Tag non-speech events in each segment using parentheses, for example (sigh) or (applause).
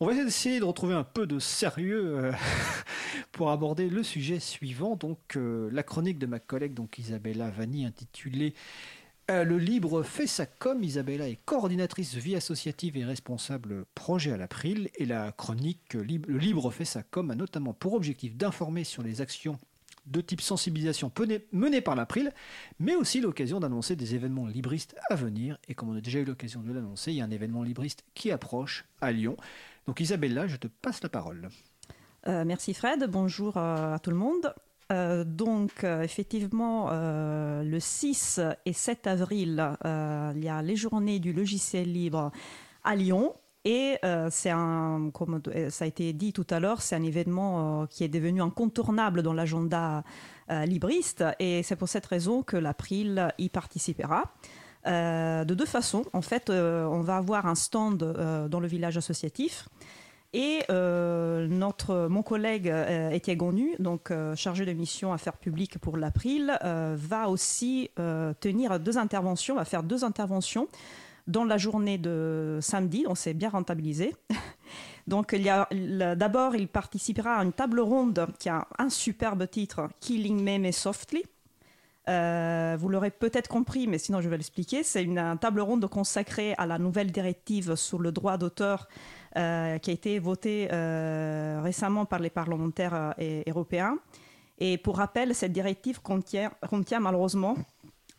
On va essayer de retrouver un peu de sérieux euh, (laughs) pour aborder le sujet suivant, donc euh, la chronique de ma collègue donc Isabella Vanni intitulée euh, Le libre fait sa com. Isabella est coordinatrice vie associative et responsable projet à l'April et la chronique Le libre fait sa com a notamment pour objectif d'informer sur les actions de type sensibilisation menées par l'April, mais aussi l'occasion d'annoncer des événements libristes à venir. Et comme on a déjà eu l'occasion de l'annoncer, il y a un événement libriste qui approche à Lyon. Donc Isabella, je te passe la parole. Euh, merci Fred, bonjour euh, à tout le monde. Euh, donc effectivement, le 6 et 7 avril, il y a les journées du logiciel libre à Lyon. Et c'est un, comme ça a été dit tout à l'heure, c'est un événement qui est devenu incontournable dans l'agenda libriste. Et c'est pour cette raison que l'April y participera. De deux façons. En fait, on va avoir un stand dans le village associatif et euh, notre, mon collègue euh, Étienne Gonu, donc euh, chargé de mission affaires publiques pour l'April, va aussi tenir deux interventions, va faire deux interventions dans la journée de samedi, on s'est bien rentabilisé. (laughs) Donc d'abord, il participera à une table ronde qui a un superbe titre, Killing Meme Softly. Vous l'aurez peut-être compris, mais sinon je vais l'expliquer. C'est une, table ronde consacrée à la nouvelle directive sur le droit d'auteur euh, qui a été voté euh, récemment par les parlementaires euh, européens. Et pour rappel, cette directive contient malheureusement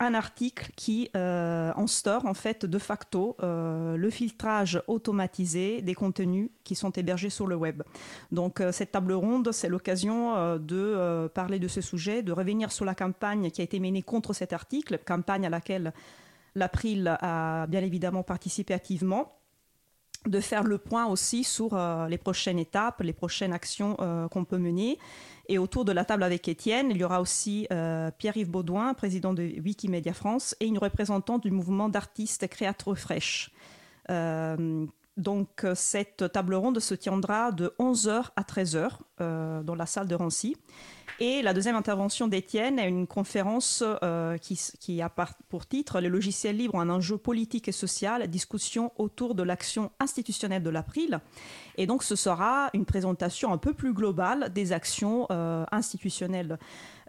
un article qui euh, instaure en fait de facto le filtrage automatisé des contenus qui sont hébergés sur le web. Donc cette table ronde, c'est l'occasion de parler de ce sujet, de revenir sur la campagne qui a été menée contre cet article, campagne à laquelle l'April a bien évidemment participé activement de faire le point aussi sur euh, les prochaines étapes, les prochaines actions euh, qu'on peut mener. Et autour de la table avec Étienne, il y aura aussi euh, Pierre-Yves Baudouin, président de Wikimedia France, et une représentante du mouvement d'artistes créateurs fraîches. donc cette table ronde se tiendra de 11h à 13h dans la salle de Rancy. Et la deuxième intervention d'Étienne est une conférence euh, qui, a pour titre Les logiciels libres ont un enjeu politique et social, discussion autour de l'action institutionnelle de l'April. Et donc ce sera une présentation un peu plus globale des actions euh, institutionnelles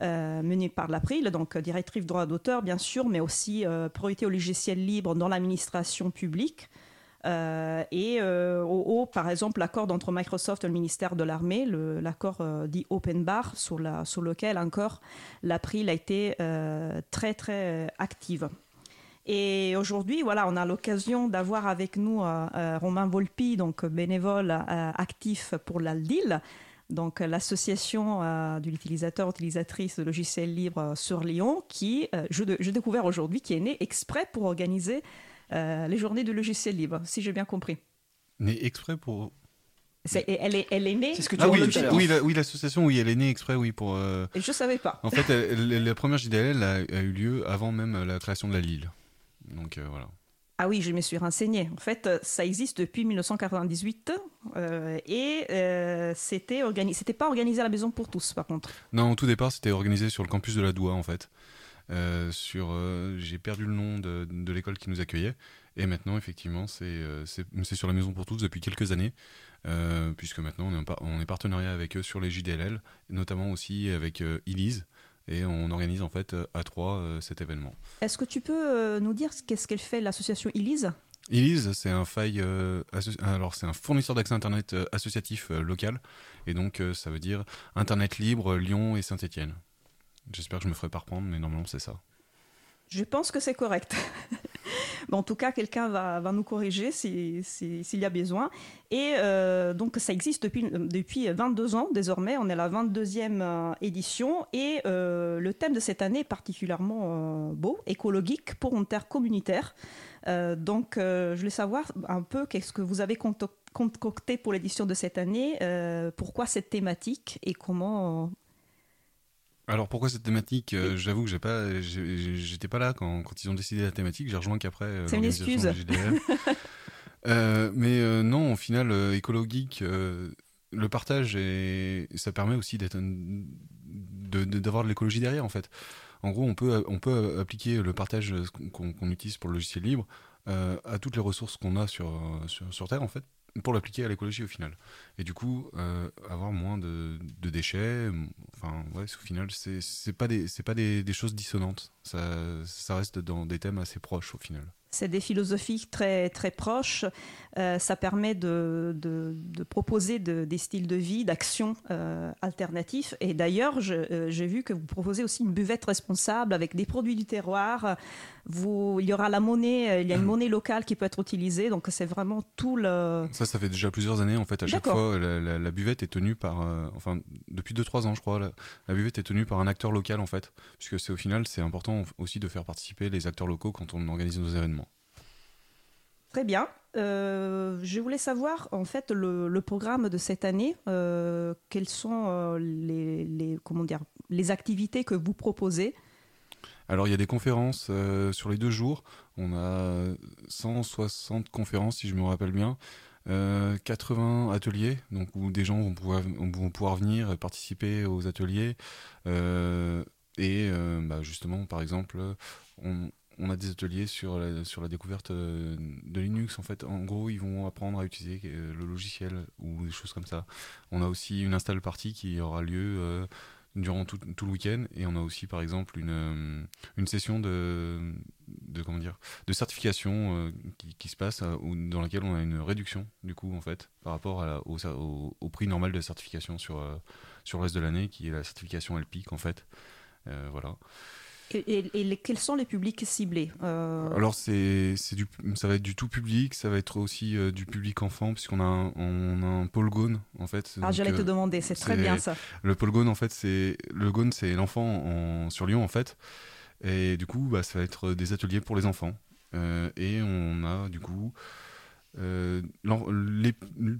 euh, menées par l'April, donc directive droit d'auteur bien sûr, mais aussi priorité aux logiciels libres dans l'administration publique. Euh, et euh, au haut, par exemple, l'accord entre Microsoft et le ministère de l'Armée, l'accord euh, dit Open Bar, sur, lequel encore l'April a été très très active. Et aujourd'hui, voilà, on a l'occasion d'avoir avec nous Romain Volpi, donc bénévole actif pour l'ALDIL, donc l'association de l'utilisateur utilisatrice de logiciels libres sur Lyon, qui, je, je découvert aujourd'hui, qui est née exprès pour organiser euh, les journées de logiciel libre, si j'ai bien compris. Né exprès pour. elle, est, elle est née. C'est ce que tu ah, oui, oui, l'association, oui, elle est née exprès, oui, pour. Euh... Et je savais pas. En fait, la première JDL a, eu lieu avant même la création de la Lille. Donc euh, voilà. Ah oui, je me suis renseignée. En fait, ça existe depuis 1998 euh, et euh, c'était organisé. C'était pas organisé à la maison pour tous, par contre. Non, au tout départ, c'était organisé sur le campus de la Doua, en fait. Euh, sur, euh, j'ai perdu le nom de, de l'école qui nous accueillait. Et maintenant, effectivement, c'est euh, sur la Maison pour tous depuis quelques années, puisque maintenant on est, on est partenariat avec eux sur les JDLL, notamment aussi avec Elise. Et on organise en fait à trois cet événement. Est-ce que tu peux nous dire qu'est-ce qu'elle fait l'association Elise? Elise, c'est un faille, alors c'est un fournisseur d'accès internet associatif local, et donc ça veut dire Internet libre Lyon et Saint-Étienne. J'espère que je me ferai pas reprendre, mais normalement c'est ça. Je pense que c'est correct. (laughs) en tout cas, quelqu'un va, nous corriger s'il si, y a besoin. Et euh, donc, ça existe depuis, depuis 22 ans désormais. On est à la 22e euh, édition. Et euh, le thème de cette année est particulièrement beau, écologique pour une terre communautaire. donc, je voulais savoir un peu qu'est-ce que vous avez concocté pour l'édition de cette année, pourquoi cette thématique et comment alors pourquoi cette thématique euh, J'avoue que j'ai pas, j'étais pas là quand, ils ont décidé la thématique. J'ai rejoint qu'après. Euh, C'est une excuse. (laughs) euh, mais non, au final, écologique, le partage et ça permet aussi d'être d'avoir de, l'écologie derrière en fait. En gros, on peut on peut appliquer le partage qu'on utilise pour le logiciel libre à toutes les ressources qu'on a sur, sur, sur Terre en fait pour l'appliquer à l'écologie au final. Et du coup, euh, avoir moins de, déchets, enfin, ouais, au final, c'est pas, des, pas des, des, choses dissonantes. Ça, ça reste dans des thèmes assez proches au final c'est des philosophies très, très proches. Euh, ça permet de, de, proposer des styles de vie, d'actions euh, alternatifs. Et d'ailleurs, euh, j'ai vu que vous proposez aussi une buvette responsable avec des produits du terroir. Vous, il y aura la monnaie, il y a une (laughs) monnaie locale qui peut être utilisée. Donc c'est vraiment tout le. Ça, ça fait déjà plusieurs années en fait. À chaque fois, la, buvette est tenue par, enfin, depuis 2-3 ans, je crois, la, la, buvette est tenue par un acteur local en fait, puisque c'est au final, c'est important aussi de faire participer les acteurs locaux quand on organise nos événements. Très bien. Euh, je voulais savoir, en fait, le, programme de cette année. Euh, quelles sont euh, les, comment dire, les activités que vous proposez? Alors, il y a des conférences sur les deux jours. On a 160 conférences, si je me rappelle bien. 80 ateliers, donc où des gens vont pouvoir, vont pouvoir venir participer aux ateliers. et bah, justement, par exemple, on, on a des ateliers sur la, sur la découverte euh, de Linux. En fait, en gros, ils vont apprendre à utiliser euh, le logiciel ou des choses comme ça. On a aussi une install party qui aura lieu euh, durant tout, le week-end et on a aussi, par exemple, une, une session de, de, comment dire, de certification qui, se passe dans laquelle on a une réduction, du coup, en fait, par rapport au, prix normal de certification sur, sur le reste de l'année, qui est la certification LPIC, en fait. voilà. Et, quels sont les publics ciblés euh, Alors, c'est, du, ça va être du tout public, ça va être aussi euh, du public enfant, puisqu'on a un, on a un polgone, en fait. Ah, j'allais te euh, demander, c'est très bien ça. Le polgone, en fait, c'est, le c'est l'enfant en, sur Lyon, en fait. Et du coup, bah, ça va être des ateliers pour les enfants. et on a, du coup, les,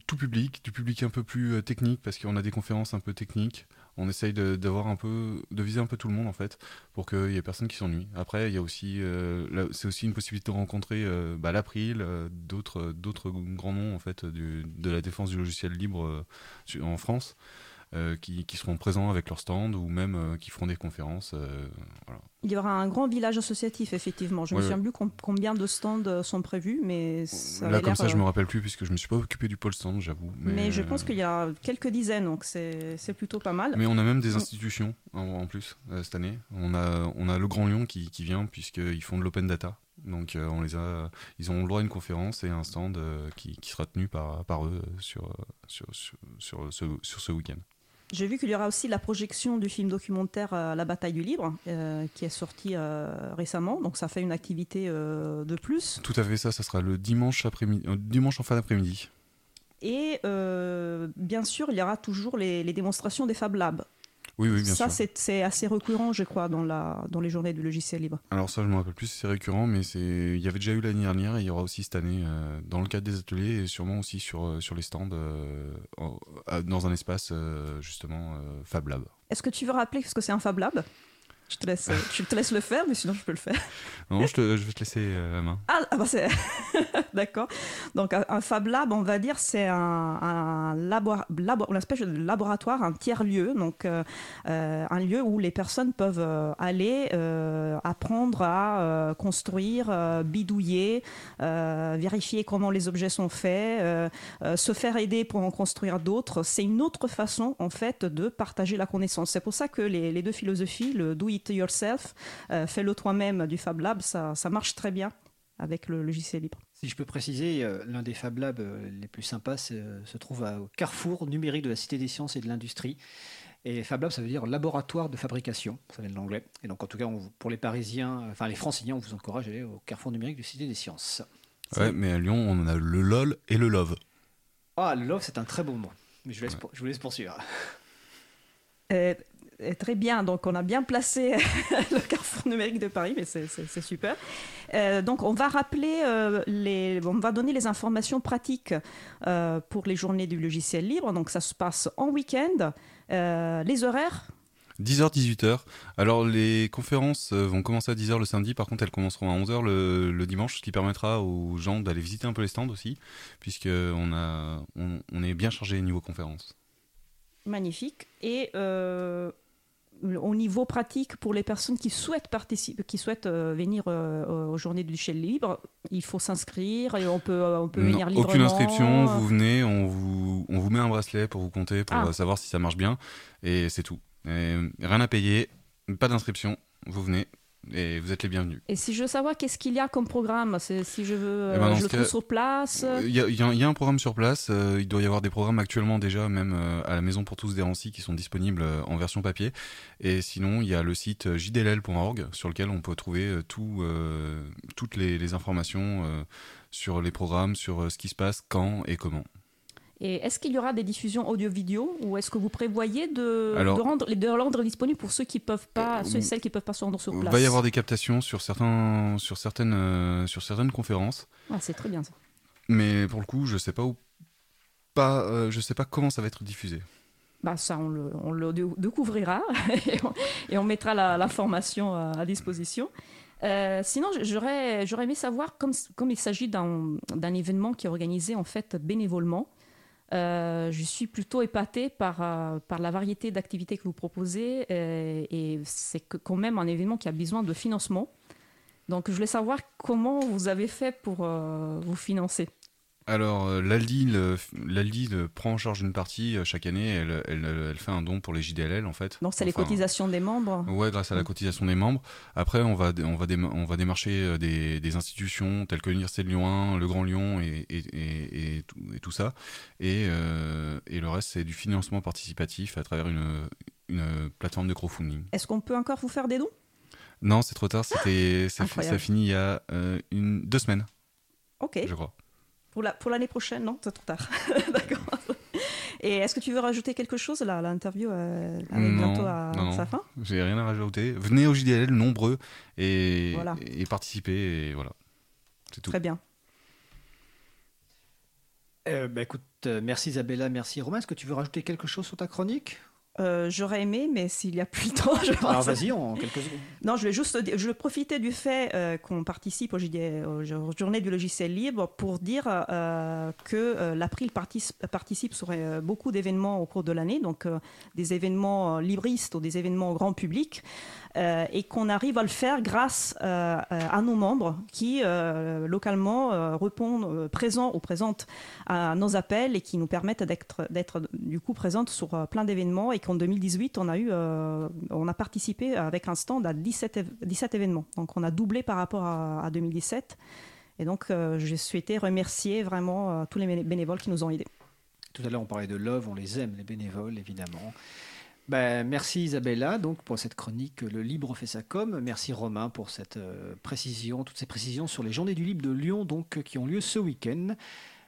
tout public, du public un peu plus technique, parce qu'on a des conférences un peu techniques. On essaye d'avoir un peu de viser un peu tout le monde en fait pour qu'il y ait personne qui s'ennuie. Après il y a aussi euh, c'est aussi une possibilité de rencontrer euh, bah, l'April euh, d'autres d'autres grands noms en fait de la défense du logiciel libre en France euh, qui, seront présents avec leur stand ou même euh, qui feront des conférences. Euh, Il y aura un grand village associatif, effectivement. Je me souviens plus combien de stands sont prévus, mais Là, comme ça, je me rappelle plus puisque je me suis pas occupé du pôle stand, j'avoue. Mais... je pense qu'il y a quelques dizaines, donc c'est plutôt pas mal. Mais on a même des institutions en, plus cette année. On a, on a le Grand Lyon qui, qui vient puisqu'ils font de l'open data. Donc on les a, ils ont le droit à une conférence et un stand qui, qui, sera tenu par, par eux sur, sur, sur, sur ce, sur ce week-end. J'ai vu qu'il y aura aussi la projection du film documentaire euh, La bataille du libre, euh, qui est sorti euh, récemment. Donc ça fait une activité de plus. Tout à fait, ça, ça sera le dimanche, après-midi, dimanche en fin d'après-midi. Et bien sûr, il y aura toujours les, les démonstrations des Fab Labs. Oui, oui, bien ça, c'est assez récurrent, je crois, dans, la, dans les journées du logiciel libre. Alors ça, je ne me rappelle plus si c'est récurrent, mais il y avait déjà eu l'année dernière et il y aura aussi cette année euh, dans le cadre des ateliers et sûrement aussi sur, euh, sur les stands euh, dans un espace justement Fab Lab. Est-ce que tu veux rappeler ce que c'est un Fab Lab? Je te, laisse, je te laisse le faire, mais sinon je peux le faire. Non, je, te, je vais te laisser euh, la main. Ah, ah bah c'est. (laughs) D'accord. Donc un, Fab Lab, on va dire, c'est un, un une espèce de laboratoire, un tiers-lieu, donc euh, euh, un lieu où les personnes peuvent aller apprendre à construire, bidouiller, vérifier comment les objets sont faits, se faire aider pour en construire d'autres. C'est une autre façon, en fait, de partager la connaissance. C'est pour ça que les, les deux philosophies, le do it yourself, euh, fais-le toi-même du Fab Lab, ça, marche très bien avec le logiciel libre. Si je peux préciser, euh, l'un des Fab Labs euh, les plus sympas se trouve au carrefour numérique de la Cité des sciences et de l'industrie. Et Fab Lab, ça veut dire laboratoire de fabrication, ça vient de l'anglais. Et donc, en tout cas, pour les Parisiens, enfin les Franciliens, on vous encourage à aller au carrefour numérique de la Cité des sciences. Ouais, mais à Lyon, on a le LOL et le LOVE. Ah, le LOVE, c'est un très beau mot. Mais je, je vous laisse poursuivre. Euh, très bien, donc on a bien placé (laughs) le carrefour numérique de Paris, mais c'est super. Euh, donc on va rappeler, euh, les, on va donner les informations pratiques pour les journées du logiciel libre. Donc ça se passe en week-end. les horaires? 10h, 18h. Alors les conférences vont commencer à 10h le samedi, par contre elles commenceront à 11h le, dimanche, ce qui permettra aux gens d'aller visiter un peu les stands aussi, puisqu'on a, on, est bien chargé niveau conférences. Magnifique. Et au niveau pratique, pour les personnes qui souhaitent participer, qui souhaitent euh, venir euh, aux journées du Shell libre, il faut s'inscrire et on peut, on peut venir librement. Aucune inscription, vous venez, on vous, on vous met un bracelet pour vous compter, pour ah. savoir si ça marche bien, et c'est tout. rien à payer, pas d'inscription, vous venez, et vous êtes les bienvenus. Et si je veux savoir qu'est-ce qu'il y a comme programme, si je veux, eh ben, je le trouve sur place? Il y, y, a un programme sur place. Euh, il doit y avoir des programmes actuellement déjà, même euh, à la Maison pour tous d'Hérancy, qui sont disponibles euh, en version papier. Et sinon, il y a le site jdll.org sur lequel on peut trouver tout, toutes les, les informations sur les programmes, sur ce qui se passe, quand et comment. Et est-ce qu'il y aura des diffusions audio-vidéo ou est-ce que vous prévoyez de, de, rendre, de rendre disponible pour ceux qui peuvent pas, euh, ceux et celles qui peuvent pas se rendre sur place Il va y avoir des captations sur, certains, sur, certaines, euh, sur certaines conférences. Ah, c'est très bien ça. Mais pour le coup, je sais pas où, pas, euh, je sais pas comment ça va être diffusé. Bah ça, on le, on le découvrira (laughs) et, on, mettra l'information à, disposition. sinon, j'aurais, j'aurais aimé savoir, comme, comme il s'agit d'un, d'un événement qui est organisé en fait bénévolement, euh, je suis plutôt épatée par, euh, par la variété d'activités que vous proposez euh, et, c'est quand même un événement qui a besoin de financement. Donc je voulais savoir comment vous avez fait pour vous financer. Alors, euh, l'Aldi, prend en charge une partie euh, chaque année. Elle, elle, fait un don pour les JDLL, en fait. Donc, c'est les cotisations des membres Ouais, grâce à la cotisation des membres. Après, on va, on va, on va démarcher euh, des, des, institutions telles que l'Université de Lyon 1, le Grand Lyon et, et, et, tout, ça. Et, et le reste, c'est du financement participatif à travers une, une plateforme de crowdfunding. Est-ce qu'on peut encore vous faire des dons? Non, c'est trop tard. C'était, ça, ça finit il y a une, deux semaines. Ok. Je crois. Pour l'année la, pour prochaine, non C'est trop tard. (laughs) D'accord. Et est-ce que tu veux rajouter quelque chose là L'interview euh, arrive bientôt à sa fin? J'ai rien à rajouter. Venez au JDL nombreux et, et participez. Et voilà. C'est tout. Très bien. Euh, bah, écoute, euh, merci Isabella, merci Romain. Est-ce que tu veux rajouter quelque chose sur ta chronique? Euh, j'aurais aimé, mais s'il n'y a plus le temps, je pense. Alors vas-y, en quelques secondes. Non, je vais juste je vais profiter du fait euh, qu'on participe aux, journées du logiciel libre pour dire euh, que l'April participe, participe sur beaucoup d'événements au cours de l'année, donc des événements libristes ou des événements au grand public. Euh, et qu'on arrive à le faire grâce euh, à nos membres qui euh, localement répondent présents ou présentes à nos appels et qui nous permettent d'être du coup présentes sur plein d'événements et qu'en 2018 on a eu on a participé avec un stand à 17, 17 événements donc on a doublé par rapport à, 2017 et donc j'ai souhaité remercier vraiment tous les bénévoles qui nous ont aidés. Tout à l'heure on parlait de Love, on les aime les bénévoles évidemment. Ben, merci Isabella donc pour cette chronique Le Libre fait sa com. Merci Romain pour cette euh, précision, toutes ces précisions sur les Journées du Libre de Lyon donc qui ont lieu ce week-end.